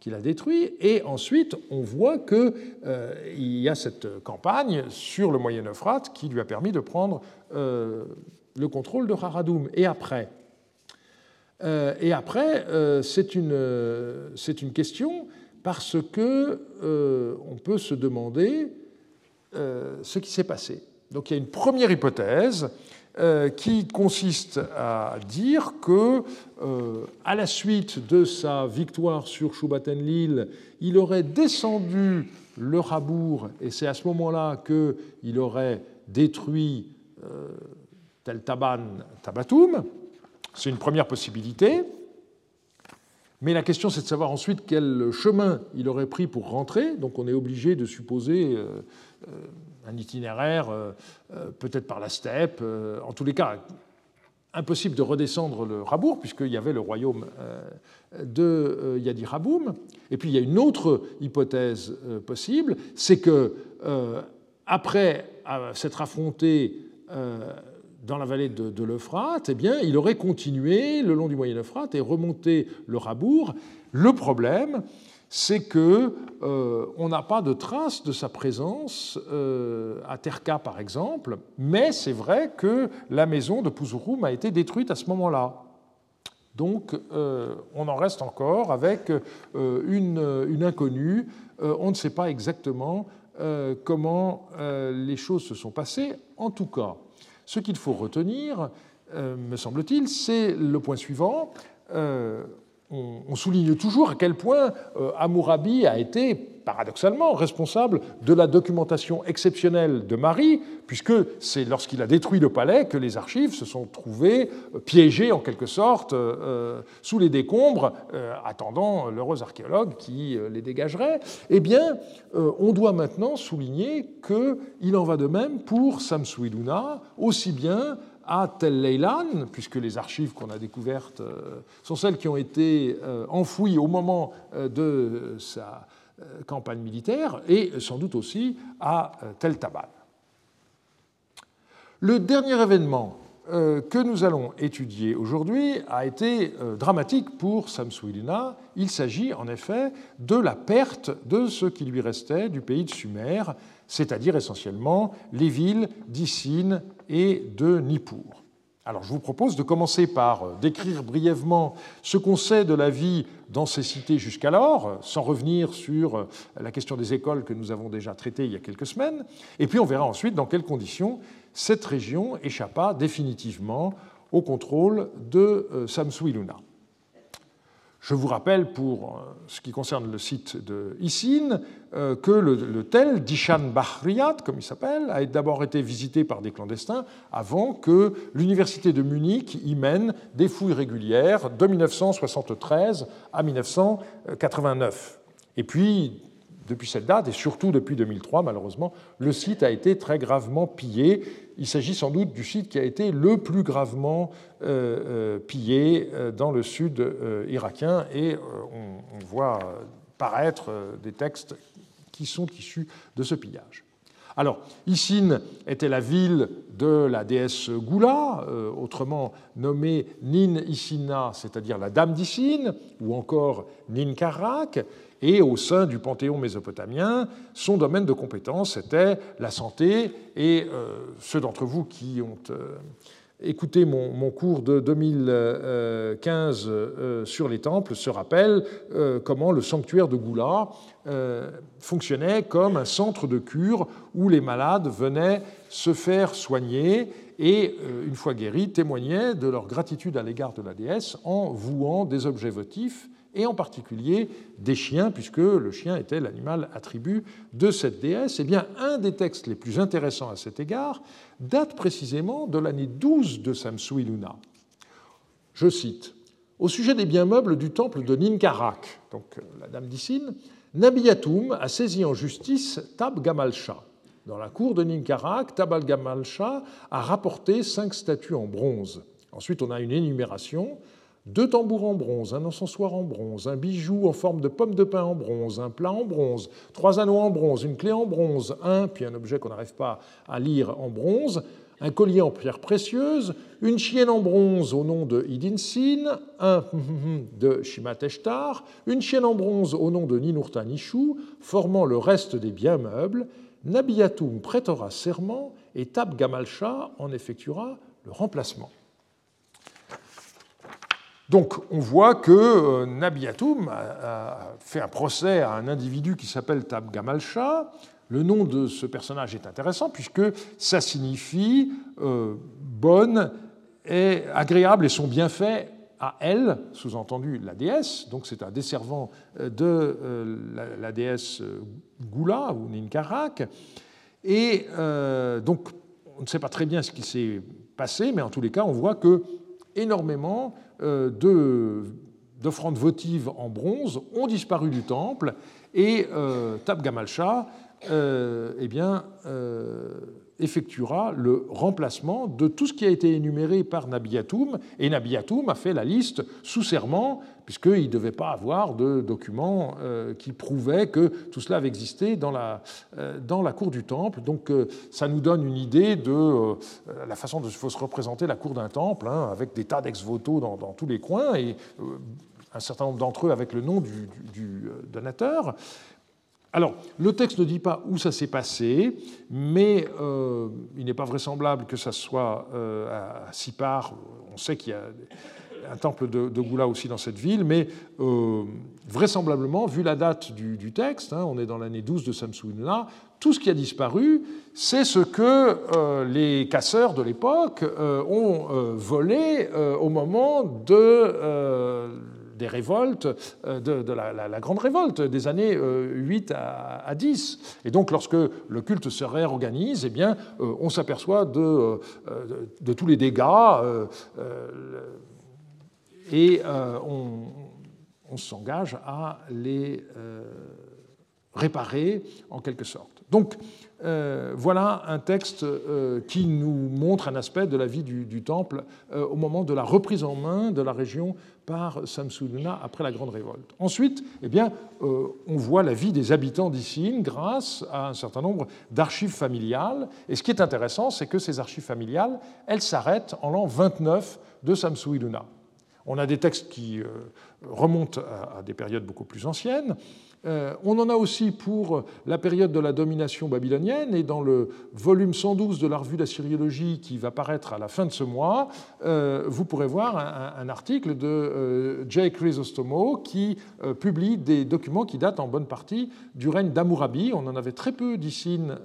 qu'il a détruit, et ensuite on voit qu'il euh, y a cette campagne sur le Moyen Euphrate qui lui a permis de prendre euh, le contrôle de Haradoum. Et après Et après, c'est une, une question parce que euh, on peut se demander euh, ce qui s'est passé. Donc il y a une première hypothèse euh, qui consiste à dire que, à la suite de sa victoire sur Shubaten-Lille, il aurait descendu le Rabour, et c'est à ce moment-là qu'il aurait détruit Tel Taban Tabatoum. C'est une première possibilité. Mais la question, c'est de savoir ensuite quel chemin il aurait pris pour rentrer. Donc on est obligé de supposer euh, euh, un itinéraire, euh, peut-être par la steppe. En tous les cas, impossible de redescendre le Rabour, puisqu'il y avait le royaume de Yadi Raboum. Et puis il y a une autre hypothèse possible, c'est que après s'être affronté dans la vallée de, l'Euphrate, eh bien, il aurait continué le long du Moyen Euphrate et remonté le Rabour. Le problème, c'est que euh, on n'a pas de trace de sa présence euh, à Terka, par exemple, mais c'est vrai que la maison de Pouzurum a été détruite à ce moment-là. Donc, euh, on en reste encore avec une, inconnue. on ne sait pas exactement comment les choses se sont passées. En tout cas, ce qu'il faut retenir, euh, me semble-t-il, c'est le point suivant. Euh, on, souligne toujours à quel point euh, Amourabi a été paradoxalement responsable de la documentation exceptionnelle de Marie, puisque c'est lorsqu'il a détruit le palais que les archives se sont trouvées piégées en quelque sorte sous les décombres, attendant l'heureux archéologue qui les dégagerait. Eh bien, on doit maintenant souligner qu'il en va de même pour Samsuiluna, aussi bien à Tel Leilan, puisque les archives qu'on a découvertes euh, sont celles qui ont été euh, enfouies au moment euh, de sa campagne militaire, et sans doute aussi à Tel Tabal. Le dernier événement que nous allons étudier aujourd'hui a été dramatique pour Samsuiluna. Il s'agit en effet de la perte de ce qui lui restait du pays de Sumer, c'est-à-dire essentiellement les villes d'Issine et de Nippur. Alors je vous propose de commencer par euh, décrire brièvement ce qu'on sait de la vie dans ces cités jusqu'alors, sans revenir sur euh, la question des écoles que nous avons déjà traitées il y a quelques semaines, et puis on verra ensuite dans quelles conditions cette région échappa définitivement au contrôle de euh, Samsuiluna. Je vous rappelle, pour euh, ce qui concerne le site de Isin, euh, que le, tel d'Ishan Bahriyat, comme il s'appelle, a d'abord été visité par des clandestins avant que l'université de Munich y mène des fouilles régulières de 1973 à 1989. Et puis, depuis cette date, et surtout depuis 2003, malheureusement, le site a été très gravement pillé. Il s'agit sans doute du site qui a été le plus gravement euh, euh, pillé euh, dans le sud irakien, et on, voit paraître des textes qui sont issus de ce pillage. Alors, Isin était la ville de la déesse Gula, autrement nommée Nin Isina, c'est-à-dire la dame d'Isin, ou encore Ninkarak, et au sein du panthéon mésopotamien, son domaine de compétence était la santé. Et euh, ceux d'entre vous qui ont euh, écouté mon, cours de 2015 euh, sur les temples se rappellent comment le sanctuaire de Goula fonctionnait comme un centre de cure où les malades venaient se faire soigner et, une fois guéris, témoignaient de leur gratitude à l'égard de la déesse en vouant des objets votifs et en particulier des chiens, puisque le chien était l'animal attribut de cette déesse. Eh bien, un des textes les plus intéressants à cet égard date précisément de l'année 12 de Samsuiluna. Je cite Au sujet des biens meubles du temple de Ninkarak, donc euh, la dame d'Issine, Nabiyatum a saisi en justice Tab Gamalcha. Dans la cour de Ninkarak, Tab Gamalcha a rapporté cinq statues en bronze. Ensuite, on a une énumération deux tambours en bronze, un encensoir en bronze, un bijou en forme de pomme de pin en bronze, un plat en bronze, trois anneaux en bronze, une clé en bronze, un, puis un objet qu'on n'arrive pas à lire en bronze, un collier en pierre précieuse, une chienne en bronze au nom de Idinsin, un de Shimateshtar, une chienne en bronze au nom de Ninurta Nishu, formant le reste des biens meubles. Nabiyatum prêtera serment et Tab Gamalcha en effectuera le remplacement. Donc on voit que Nabiatum a fait un procès à un individu qui s'appelle Tab Gamalcha. Le nom de ce personnage est intéressant puisque ça signifie bonne et agréable et son bienfait à elle, sous-entendu la déesse, donc c'est un desservant euh, de euh, la, déesse euh, Gula ou Ninkarak. Et donc on ne sait pas très bien ce qui s'est passé, mais en tous les cas, on voit que énormément d'offrandes votives en bronze ont disparu du temple et Tab Gamalcha eh bien, effectuera le remplacement de tout ce qui a été énuméré par Nabiatum, et Nabiatum a fait la liste sous serment, puisqu'il ne devait pas avoir de documents euh, qui prouvaient que tout cela avait existé dans la, euh, dans la cour du temple. Donc euh, ça nous donne une idée de la façon dont il faut se représenter la cour d'un temple, hein, avec des tas d'ex-voto dans, tous les coins, et un certain nombre d'entre eux avec le nom du donateur. Alors, le texte ne dit pas où ça s'est passé, mais euh, il n'est pas vraisemblable que ça soit euh, à Sipar. On sait qu'il y a un temple de, Goula aussi dans cette ville, mais euh, vraisemblablement, vu la date du, texte, hein, on est dans l'année 12 de Samsung-là, tout ce qui a disparu, c'est ce que les casseurs de l'époque ont volé au moment de des révoltes, euh, de, la, grande révolte des années 8 euh, à, 10. Et donc, lorsque le culte se réorganise, eh bien, euh, on s'aperçoit de, tous les dégâts et on, s'engage à les réparer en quelque sorte. Donc, voilà un texte qui nous montre un aspect de la vie du, temple au moment de la reprise en main de la région par Samsuduna après la Grande Révolte. Ensuite, eh bien, on voit la vie des habitants d'Issine grâce à un certain nombre d'archives familiales. Et ce qui est intéressant, c'est que ces archives familiales, elles s'arrêtent en l'an 29 de Samsuiluna. On a des textes qui remontent à des périodes beaucoup plus anciennes. Euh, on en a aussi pour la période de la domination babylonienne, et dans le volume 112 de la revue d'Assyriologie qui va paraître à la fin de ce mois, euh, vous pourrez voir un, article de euh, Jay Chrysostomo qui publie des documents qui datent en bonne partie du règne d'Amourabi. On en avait très peu d'Issine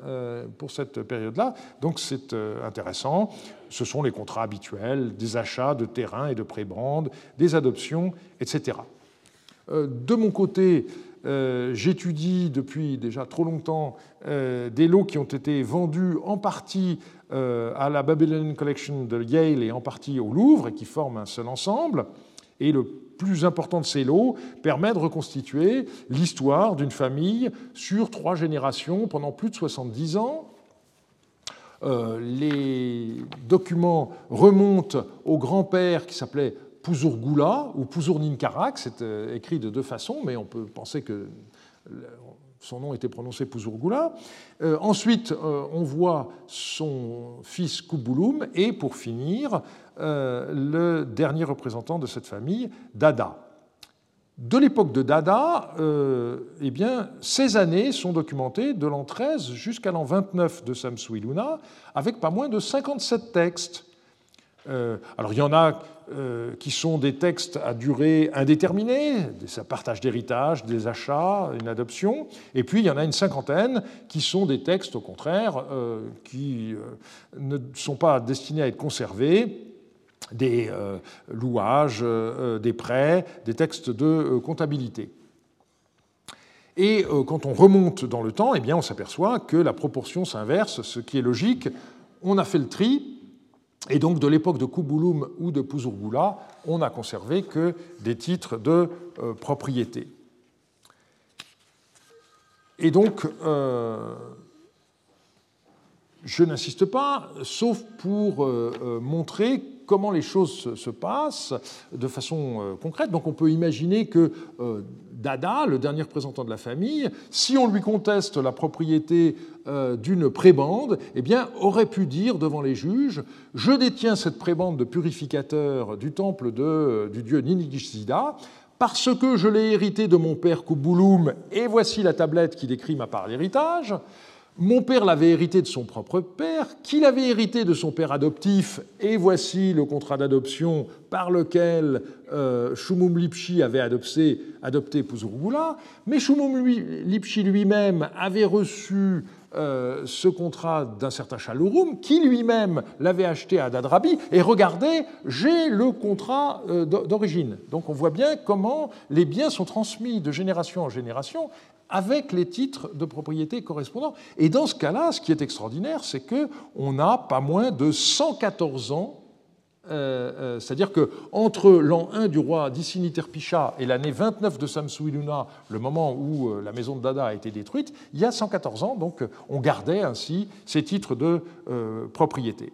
pour cette période-là, donc c'est intéressant. Ce sont les contrats habituels des achats de terrains et de prébrandes, des adoptions, etc. De mon côté, euh, j'étudie depuis déjà trop longtemps euh, des lots qui ont été vendus en partie euh, à la Babylonian Collection de Yale et en partie au Louvre et qui forment un seul ensemble. Et le plus important de ces lots permet de reconstituer l'histoire d'une famille sur trois générations pendant plus de 70 ans. les documents remontent au grand-père qui s'appelait Puzurgula ou Puzurninkarak, c'est euh, écrit de deux façons, mais on peut penser que son nom était prononcé Puzurgula. Euh, ensuite, euh, on voit son fils Kubulum et pour finir, le dernier représentant de cette famille, Dada. De l'époque de Dada, eh bien, ces années sont documentées de l'an 13 jusqu'à l'an 29 de Samsuiluna, avec pas moins de 57 textes. alors il y en a euh, qui sont des textes à durée indéterminée, des partage d'héritage, des achats, une adoption, et puis il y en a une cinquantaine qui sont des textes, au contraire, euh, qui euh, ne sont pas destinés à être conservés, des louages, des prêts, des textes de comptabilité. Et quand on remonte dans le temps, eh bien, on s'aperçoit que la proportion s'inverse, ce qui est logique. On a fait le tri, et donc, de l'époque de Kubulum ou de Puzurgula, on n'a conservé que des titres de euh, propriété. Et donc, euh, je n'insiste pas, sauf pour euh, montrer comment les choses se passent de façon concrète. Donc on peut imaginer que Dada, le dernier représentant de la famille, si on lui conteste la propriété euh, d'une prébande, eh bien, aurait pu dire devant les juges Je détiens cette prébande de purificateur du temple de, du dieu Ninigishida parce que je l'ai hérité de mon père Kubulum, et voici la tablette qui décrit ma part d'héritage. Mon père l'avait hérité de son propre père, qu'il avait hérité de son père adoptif, et voici le contrat d'adoption par lequel euh, Shumum Lipchi avait adopté, adopté Puzurgula, mais Shumum Lipchi lui-même avait reçu euh, ce contrat d'un certain Chalouroum, qui lui-même l'avait acheté à Dadrabi, et regardez, j'ai le contrat euh, d'origine. Donc on voit bien comment les biens sont transmis de génération en génération, avec les titres de propriété correspondants. Et dans ce cas-là, ce qui est extraordinaire, c'est qu'on a pas moins de 114 ans euh, euh, c'est-à-dire qu'entre l'an 1 du roi Dissiniterpicha et l'année 29 de Samsuiluna, le moment où euh, la maison de Dada a été détruite, il y a 114 ans, donc on gardait ainsi ces titres de propriété.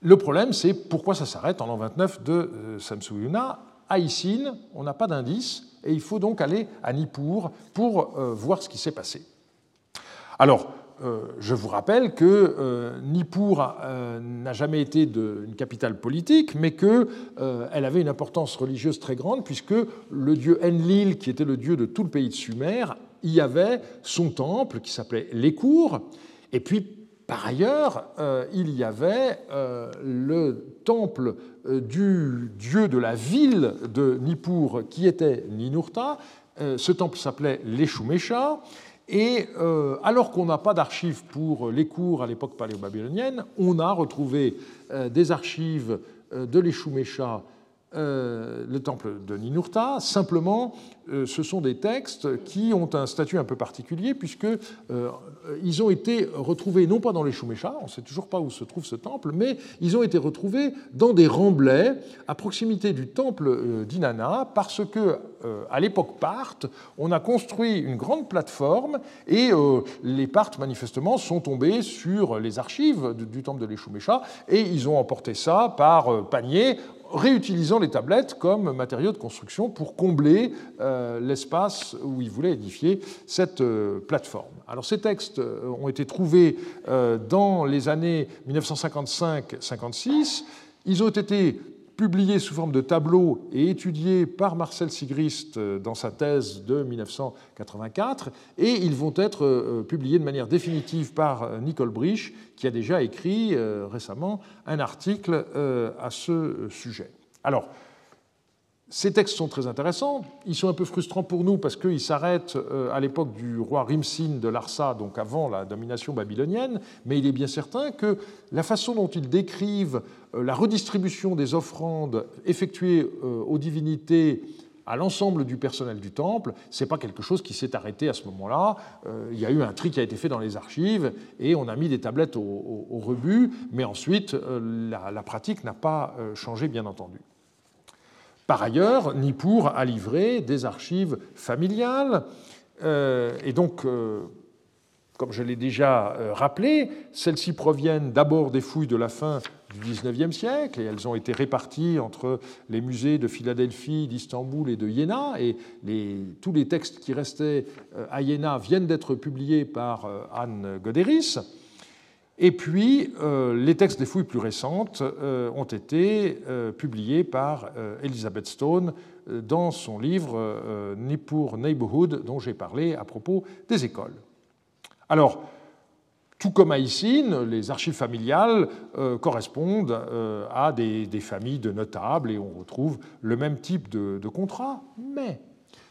Le problème, c'est pourquoi ça s'arrête en l'an 29 de Samsuiluna. À on n'a pas d'indice, et il faut donc aller à Nippur pour euh, voir ce qui s'est passé. Alors, euh, je vous rappelle que euh, Nippur n'a jamais été une capitale politique, mais qu'elle avait une importance religieuse très grande, puisque le dieu Enlil, qui était le dieu de tout le pays de Sumer, y avait son temple qui s'appelait Lécour, et puis par ailleurs, euh, il y avait euh, le temple euh, du dieu de la ville de Nippur qui était Ninurta. ce temple s'appelait Leshumesha. Et alors qu'on n'a pas d'archives pour les cours à l'époque paléo-babylonienne, on a retrouvé des archives de Leshumesha euh, le temple de Ninurta. Simplement, euh, ce sont des textes qui ont un statut un peu particulier, puisqu'ils euh, ont été retrouvés non pas dans les Shumesha, on ne sait toujours pas où se trouve ce temple, mais ils ont été retrouvés dans des remblais à proximité du temple d'Inanna, parce que à l'époque Parthe, on a construit une grande plateforme et les Parthes, manifestement, sont tombés sur les archives du, temple de l'Eshumesha et ils ont emporté ça par panier réutilisant les tablettes comme matériau de construction pour combler euh, l'espace où ils voulaient édifier cette euh, plateforme. Alors ces textes euh, ont été trouvés dans les années 1955-56. Ils ont été publiés sous forme de tableaux et étudiés par Marcel Sigrist dans sa thèse de 1984, et ils vont être publiés de manière définitive par Nicole Brich, qui a déjà écrit récemment un article à ce sujet. Ces textes sont très intéressants. Ils sont un peu frustrants pour nous parce qu'ils s'arrêtent euh, à l'époque du roi Rimsin de Larsa, donc avant la domination babylonienne, mais il est bien certain que la façon dont ils décrivent euh, la redistribution des offrandes effectuées euh, aux divinités à l'ensemble du personnel du temple, ce n'est pas quelque chose qui s'est arrêté à ce moment-là. il y a eu un tri qui a été fait dans les archives et on a mis des tablettes au, rebut, mais ensuite la pratique n'a pas changé, bien entendu. Par ailleurs, Nippur a livré des archives familiales, euh, et donc, euh, comme je l'ai déjà euh, rappelé, celles-ci proviennent d'abord des fouilles de la fin du XIXe siècle, et elles ont été réparties entre les musées de Philadelphie, d'Istanbul et de Iéna, et tous les textes qui restaient à Iéna viennent d'être publiés par Anne Goderis. Et puis, euh, les textes des fouilles plus récentes euh, ont été euh, publiés par Elizabeth Stone dans son livre Nippur Neighborhood, dont j'ai parlé à propos des écoles. Alors, tout comme à Issine, les archives familiales correspondent à des, familles de notables et on retrouve le même type de, de contrat, mais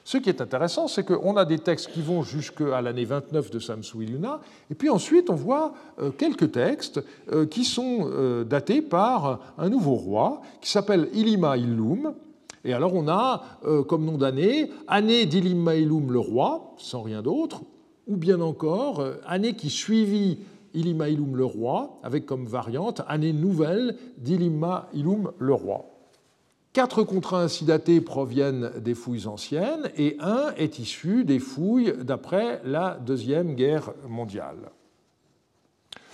ce qui est intéressant, c'est qu'on a des textes qui vont jusqu'à l'année 29 de Samsuiluna, et puis ensuite on voit euh, quelques textes euh, qui sont euh, datés par un nouveau roi qui s'appelle Ilima Illum. Et alors on a comme nom d'année année d'Ilima Illum le roi, sans rien d'autre, ou bien encore année qui suivit Ilima Illum le roi, avec comme variante année nouvelle d'Ilima Illum le roi. Quatre contrats ainsi datés proviennent des fouilles anciennes et un est issu des fouilles d'après la Deuxième Guerre mondiale.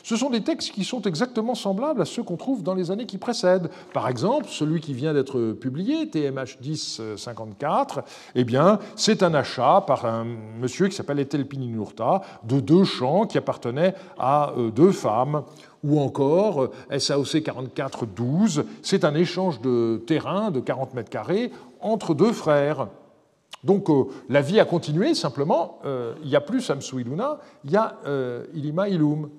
Ce sont des textes qui sont exactement semblables à ceux qu'on trouve dans les années qui précèdent. Par exemple, celui qui vient d'être publié, TMH 1054, eh bien, c'est un achat par un monsieur qui s'appelle Etelpini Nurta de deux champs qui appartenaient à euh, deux femmes ou encore euh, SAOC 4412, c'est un échange de terrain de 40 mètres carrés entre deux frères. Donc la vie a continué, simplement, il n'y a plus Samsu Iluna, il y a Ilima Ilum.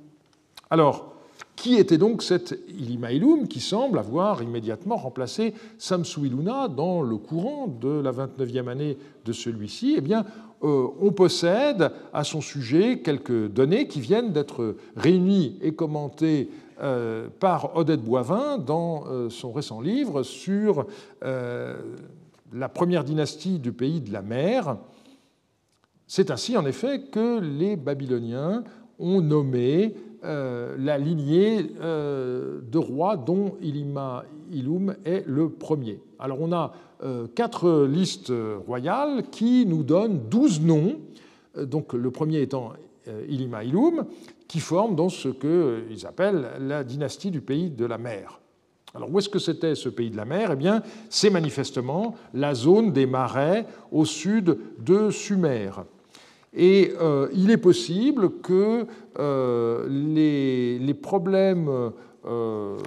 Alors, qui était donc cet Ilima Ilum qui semble avoir immédiatement remplacé Samsu Iluna dans le courant de la 29e année de celui-ci? Eh bien, euh, on possède à son sujet quelques données qui viennent d'être réunies et commentées euh, par Odette Boivin dans euh, son récent livre sur la première dynastie du pays de la mer. C'est ainsi, en effet, que les Babyloniens ont nommé euh, la lignée euh, de rois dont Ilima Ilum est le premier. Alors on a euh, quatre listes royales qui nous donnent douze noms, donc le premier étant Ilima Ilum, qui forment donc ce qu'ils appellent la dynastie du pays de la mer. Alors où est-ce que c'était ce pays de la mer? Eh bien, c'est manifestement la zone des marais au sud de Sumer. Et euh, il est possible que euh, les, problèmes euh,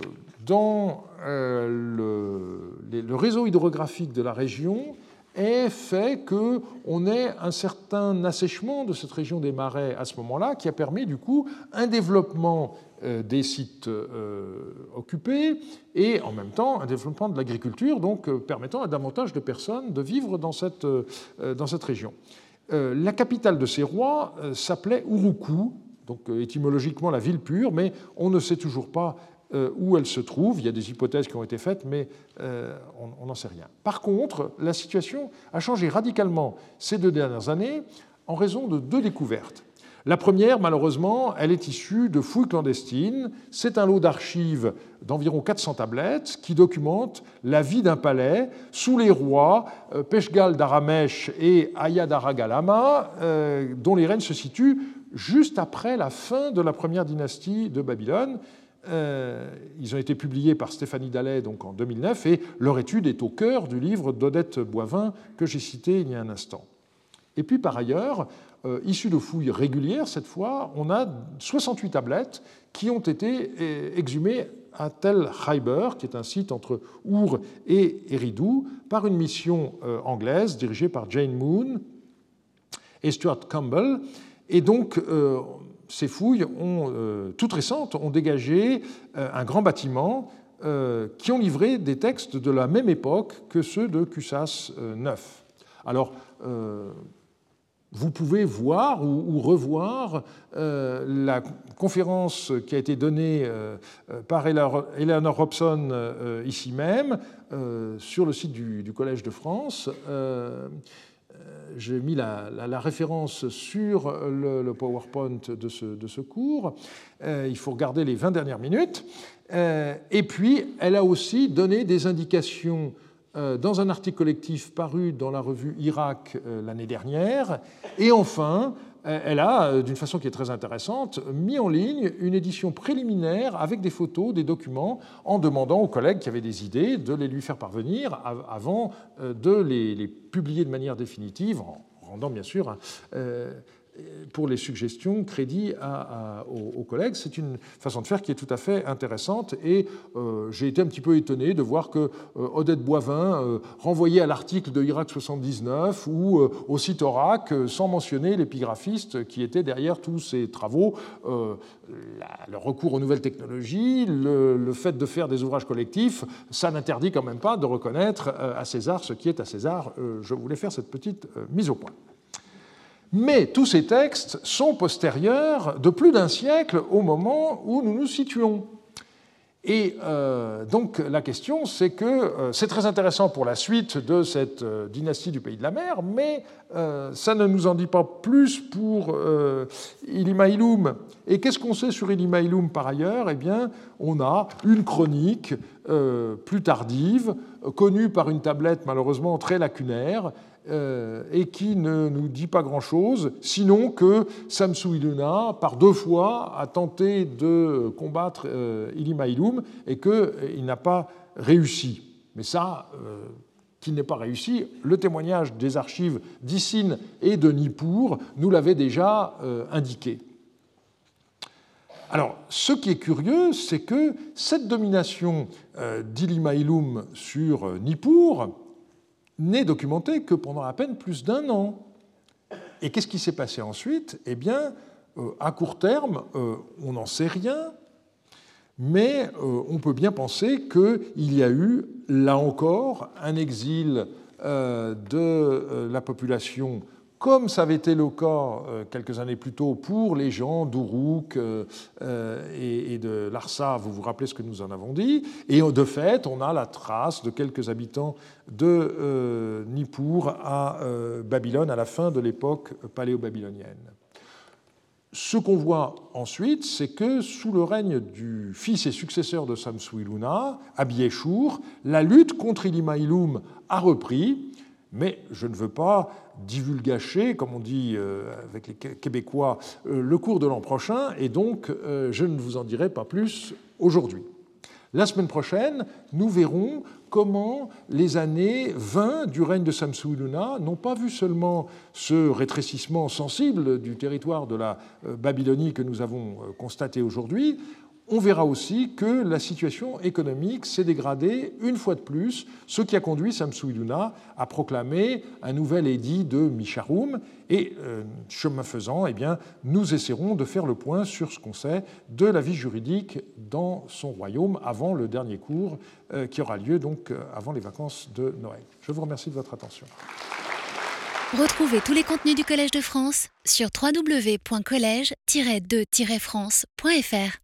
dans le, réseau hydrographique de la région aient fait qu'on ait un certain assèchement de cette région des marais à ce moment-là, qui a permis du coup un développement des sites occupés et en même temps un développement de l'agriculture, donc permettant à davantage de personnes de vivre dans cette, dans cette région. Euh, la capitale de ces rois euh, s'appelait Uruku, donc euh, étymologiquement la ville pure, mais on ne sait toujours pas où elle se trouve. Il y a des hypothèses qui ont été faites, mais on n'en sait rien. Par contre, la situation a changé radicalement ces deux dernières années en raison de deux découvertes. La première, malheureusement, elle est issue de fouilles clandestines. C'est un lot d'archives d'environ 400 tablettes qui documentent la vie d'un palais sous les rois euh, Peshgal d'Aramesh et Ayadaragalama, euh, dont les règnes se situent juste après la fin de la première dynastie de Babylone. Euh, ils ont été publiés par Stéphanie Dallet en 2009 et leur étude est au cœur du livre d'Odette Boivin que j'ai cité il y a un instant. Et puis par ailleurs, euh, issus de fouilles régulières, cette fois, on a 68 tablettes qui ont été eh, exhumées à Tel Khayber, qui est un site entre Our et Eridu, par une mission euh, anglaise dirigée par Jane Moon et Stuart Campbell. Et donc, euh, ces fouilles, ont, toutes récentes, ont dégagé un grand bâtiment qui ont livré des textes de la même époque que ceux de Cusas IX. Alors, vous pouvez voir ou, revoir euh, la conférence qui a été donnée euh, par Eleanor Robson euh, ici même sur le site du, Collège de France. J'ai mis la, référence sur le, PowerPoint de ce, cours. il faut regarder les 20 dernières minutes. et puis, elle a aussi donné des indications euh, dans un article collectif paru dans la revue Irak euh, l'année dernière. Et enfin, euh, elle a, d'une façon qui est très intéressante, mis en ligne une édition préliminaire avec des photos, des documents, en demandant aux collègues qui avaient des idées de les lui faire parvenir avant de les publier de manière définitive, en rendant bien sûr pour les suggestions, crédit aux, collègues. C'est une façon de faire qui est tout à fait intéressante et euh, j'ai été un petit peu étonné de voir que euh, Odette Boivin euh, renvoyait à l'article de Irak 79 ou au site ORAC sans mentionner l'épigraphiste qui était derrière tous ces travaux. le recours aux nouvelles technologies, le, fait de faire des ouvrages collectifs, ça n'interdit quand même pas de reconnaître à César ce qui est à César. je voulais faire cette petite mise au point. Mais tous ces textes sont postérieurs de plus d'un siècle au moment où nous nous situons. Et euh, donc la question, c'est que euh, c'est très intéressant pour la suite de cette euh, dynastie du pays de la mer, mais ça ne nous en dit pas plus pour Ilima Ilum. Et qu'est-ce qu'on sait sur Ilima Ilum par ailleurs? Eh bien, on a une chronique plus tardive, connue par une tablette malheureusement très lacunaire, et qui ne nous dit pas grand-chose, sinon que Samsu Iluna, par deux fois, a tenté de combattre euh, Ilima Ilum et qu'il euh, n'a pas réussi. Mais ça, qu'il n'ait pas réussi, le témoignage des archives d'Issine et de Nippur nous l'avait déjà indiqué. Alors, ce qui est curieux, c'est que cette domination d'Ilima Ilum sur Nippur, n'est documenté que pendant à peine plus d'un an. Et qu'est-ce qui s'est passé ensuite? Eh bien, euh, à court terme, euh, on n'en sait rien, mais euh, on peut bien penser qu'il y a eu, là encore, un exil de la population comme ça avait été le cas quelques années plus tôt pour les gens d'Uruk et de Larsa, vous vous rappelez ce que nous en avons dit, et de fait, on a la trace de quelques habitants de Nippur à Babylone à la fin de l'époque paléo-babylonienne. Ce qu'on voit ensuite, c'est que sous le règne du fils et successeur de Samsuiluna, Abieshur, la lutte contre Ilimailum a repris, mais je ne veux pas divulgacher, comme on dit euh, avec les Québécois, euh, le cours de l'an prochain, et donc euh, je ne vous en dirai pas plus aujourd'hui. La semaine prochaine, nous verrons comment les années 20 du règne de Samsu-Iluna n'ont pas vu seulement ce rétrécissement sensible du territoire de la Babylonie que nous avons constaté aujourd'hui, on verra aussi que la situation économique s'est dégradée une fois de plus, ce qui a conduit Samsu-Iluna à proclamer un nouvel édit de Misharum. Et euh, chemin faisant, eh nous essaierons de faire le point sur ce qu'on sait de la vie juridique dans son royaume avant le dernier cours euh, qui aura lieu donc euh, avant les vacances de Noël. Je vous remercie de votre attention. Retrouvez tous les contenus du Collège de France sur www.colège-2-france.fr.